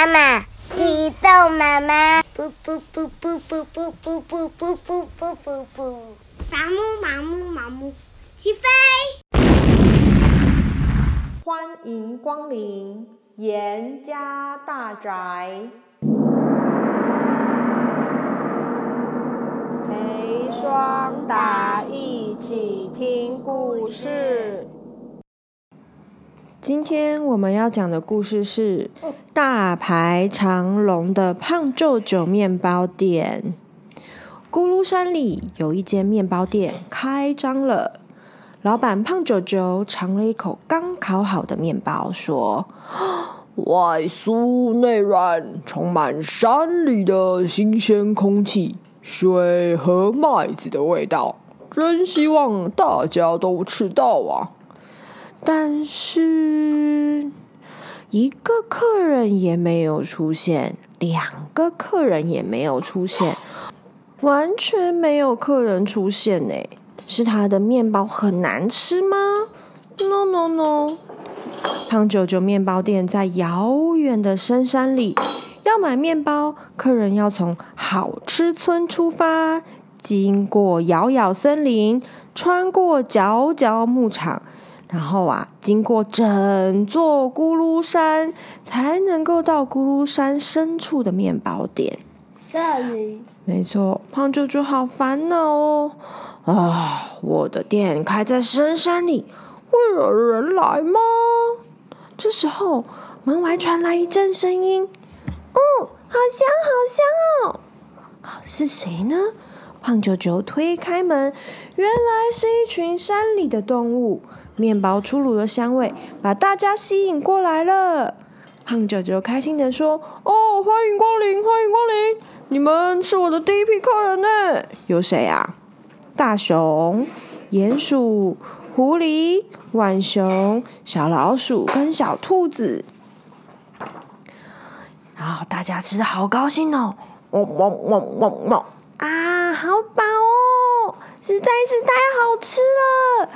妈妈，启动妈妈，噗噗噗噗噗噗噗噗噗噗噗噗噗，麻木麻木麻木，起飞！欢迎光临严家大宅，陪双达一起听故事。今天我们要讲的故事是大排长龙的胖舅舅面包店。咕噜山里有一间面包店开张了，老板胖舅舅尝了一口刚烤好的面包，说：“ 外酥内软，充满山里的新鲜空气、水和麦子的味道，真希望大家都吃到啊！”但是，一个客人也没有出现，两个客人也没有出现，完全没有客人出现呢。是他的面包很难吃吗？No No No！胖舅舅面包店在遥远的深山里，要买面包，客人要从好吃村出发，经过遥遥森林，穿过角角牧场。然后啊，经过整座咕噜山，才能够到咕噜山深处的面包店。这里，没错，胖舅舅好烦恼哦！啊，我的店开在深山里，会有人来吗？这时候，门外传来一阵声音：“哦，好香，好香哦！”是谁呢？胖舅舅推开门，原来是一群山里的动物。面包出炉的香味把大家吸引过来了。胖舅舅开心地说：“哦，欢迎光临，欢迎光临！你们是我的第一批客人呢。有谁啊？大熊、鼹鼠、狐狸、浣熊、小老鼠跟小兔子。然后大家吃得好高兴哦！汪汪汪汪汪！啊，好饱哦！实在是太好吃了。”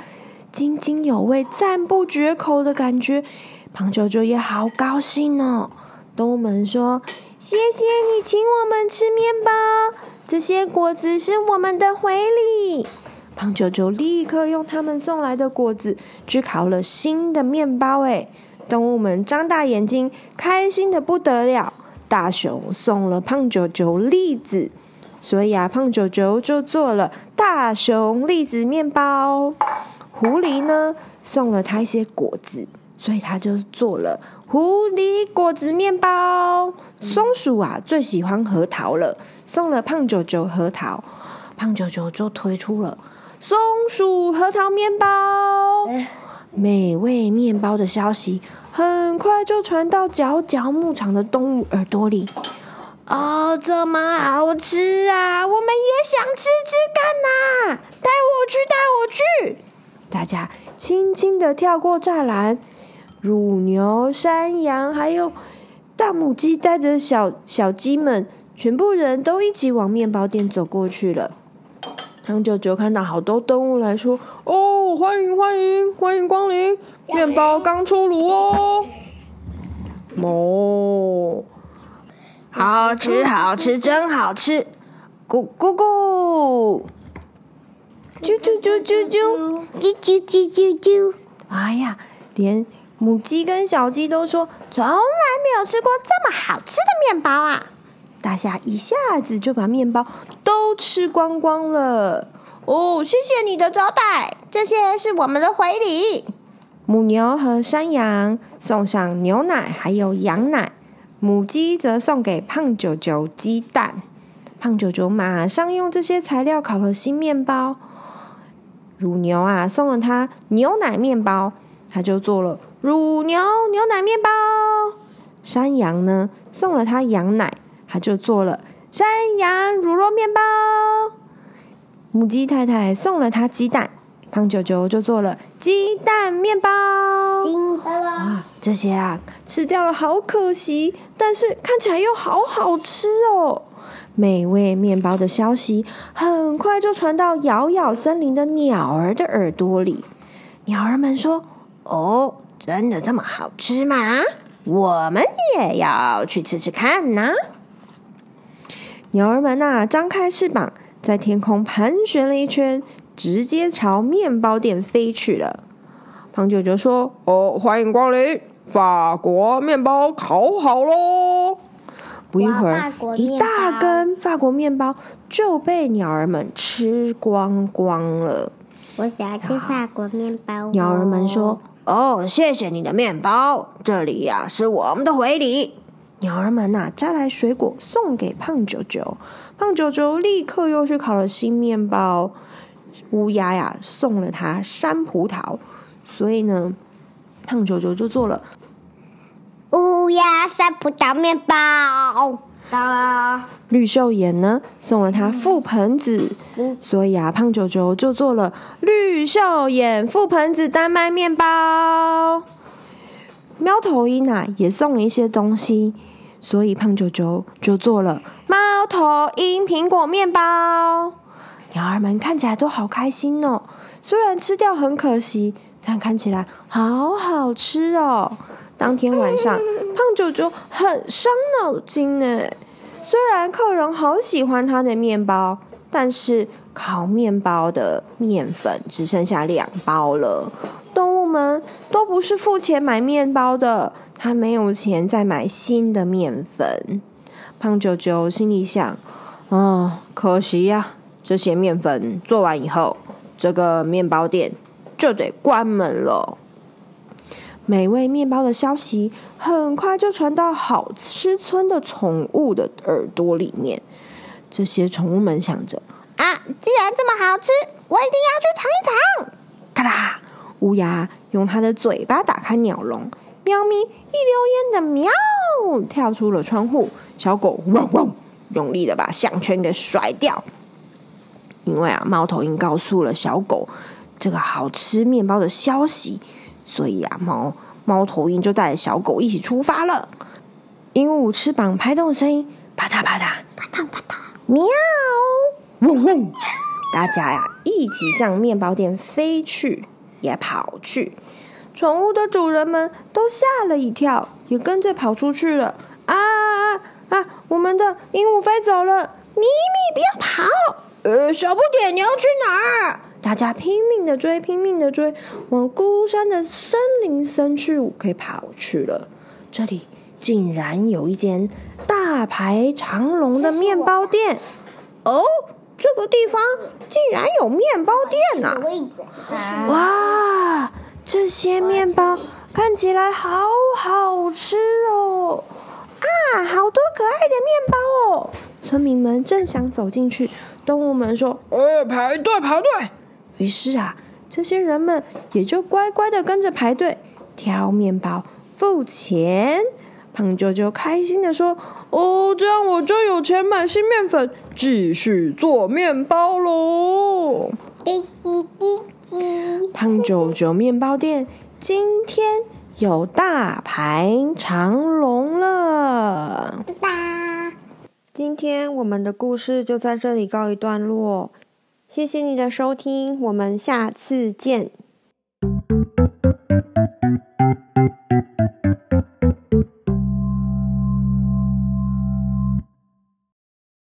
津津有味、赞不绝口的感觉，胖舅舅也好高兴哦。动物们说：“谢谢你请我们吃面包，这些果子是我们的回礼。”胖舅舅立刻用他们送来的果子去烤了新的面包。哎，动物们张大眼睛，开心得不得了。大熊送了胖舅舅栗子，所以啊，胖舅舅就做了大熊栗子面包。狐狸呢，送了他一些果子，所以他就做了狐狸果子面包。松鼠啊，最喜欢核桃了，送了胖九九核桃，胖九九就推出了松鼠核桃面包。美味面包的消息很快就传到角角牧场的动物耳朵里。哦，这么好吃啊！我们也想吃吃看呐！带我去，带我去！大家轻轻地跳过栅栏，乳牛、山羊还有大母鸡带着小小鸡们，全部人都一起往面包店走过去了。胖舅舅看到好多动物来说：“哦，欢迎欢迎欢迎光临，面包刚出炉哦！”哦，好吃好吃真好吃，咕咕咕。啾啾啾啾啾，啾啾啾啾啾！哎呀，连母鸡跟小鸡都说从来没有吃过这么好吃的面包啊！大家一下子就把面包都吃光光了。哦，谢谢你的招待，这些是我们的回礼。母牛和山羊送上牛奶还有羊奶，母鸡则送给胖九九鸡蛋。胖九九马上用这些材料烤了新面包。乳牛啊，送了他牛奶面包，他就做了乳牛牛奶面包。山羊呢，送了他羊奶，他就做了山羊乳酪面包。母鸡太太送了他鸡蛋，胖舅舅就做了鸡蛋面包。啊，这些啊，吃掉了好可惜，但是看起来又好好吃哦。美味面包的消息很快就传到遥遥森林的鸟儿的耳朵里。鸟儿们说：“哦，真的这么好吃吗？”我们也要去吃吃看呢。鸟儿们呐，张开翅膀，在天空盘旋了一圈，直接朝面包店飞去了。胖舅舅说：“哦，欢迎光临，法国面包烤好喽！”不一会儿，一大根法国面包就被鸟儿们吃光光了。我想要吃法国面包哦。鸟儿们说：“哦，谢谢你的面包，这里呀是我们的回礼。”鸟儿们呐，摘来水果送给胖九九，胖九九立刻又去烤了新面包。乌鸦呀，送了他山葡萄，所以呢，胖九九就做了乌鸦山葡萄面包。绿绣眼呢，送了他覆盆子，所以啊，胖九九就做了绿绣眼覆盆子丹麦面包。猫头鹰啊，也送了一些东西，所以胖九九就做了猫头鹰苹果面包。鸟儿们看起来都好开心哦，虽然吃掉很可惜，但看起来好好吃哦。当天晚上，胖舅舅很伤脑筋呢。虽然客人好喜欢他的面包，但是烤面包的面粉只剩下两包了。动物们都不是付钱买面包的，他没有钱再买新的面粉。胖舅舅心里想：啊、哦，可惜呀，这些面粉做完以后，这个面包店就得关门了。美味面包的消息很快就传到好吃村的宠物的耳朵里面。这些宠物们想着：啊，既然这么好吃，我一定要去尝一尝！咔啦，乌鸦用它的嘴巴打开鸟笼，喵咪一溜烟的喵跳出了窗户。小狗汪汪，用力的把项圈给甩掉。因为啊，猫头鹰告诉了小狗这个好吃面包的消息。所以啊，猫猫头鹰就带着小狗一起出发了。鹦鹉翅膀拍动声音，啪嗒啪嗒，啪嗒啪嗒，喵，嗡嗡。大家呀，一起向面包店飞去，也跑去。宠物的主人们都吓了一跳，也跟着跑出去了。啊啊啊！我们的鹦鹉飞走了，咪咪不要跑！呃，小不点，你要去哪儿？大家拼命的追，拼命的追，往孤山的森林深处可以跑去了。这里竟然有一间大排长龙的面包店！哦，这个地方竟然有面包店呐！哇，这些面包看起来好好吃哦！啊，好多可爱的面包哦！村民们正想走进去，动物们说：“呃，排队，排队。”于是啊，这些人们也就乖乖的跟着排队挑面包、付钱。胖舅舅开心的说：“哦，这样我就有钱买新面粉，继续做面包喽！”滴滴滴滴。胖舅舅面包店今天有大排长龙了。哒哒。今天我们的故事就在这里告一段落。谢谢你的收听，我们下次见。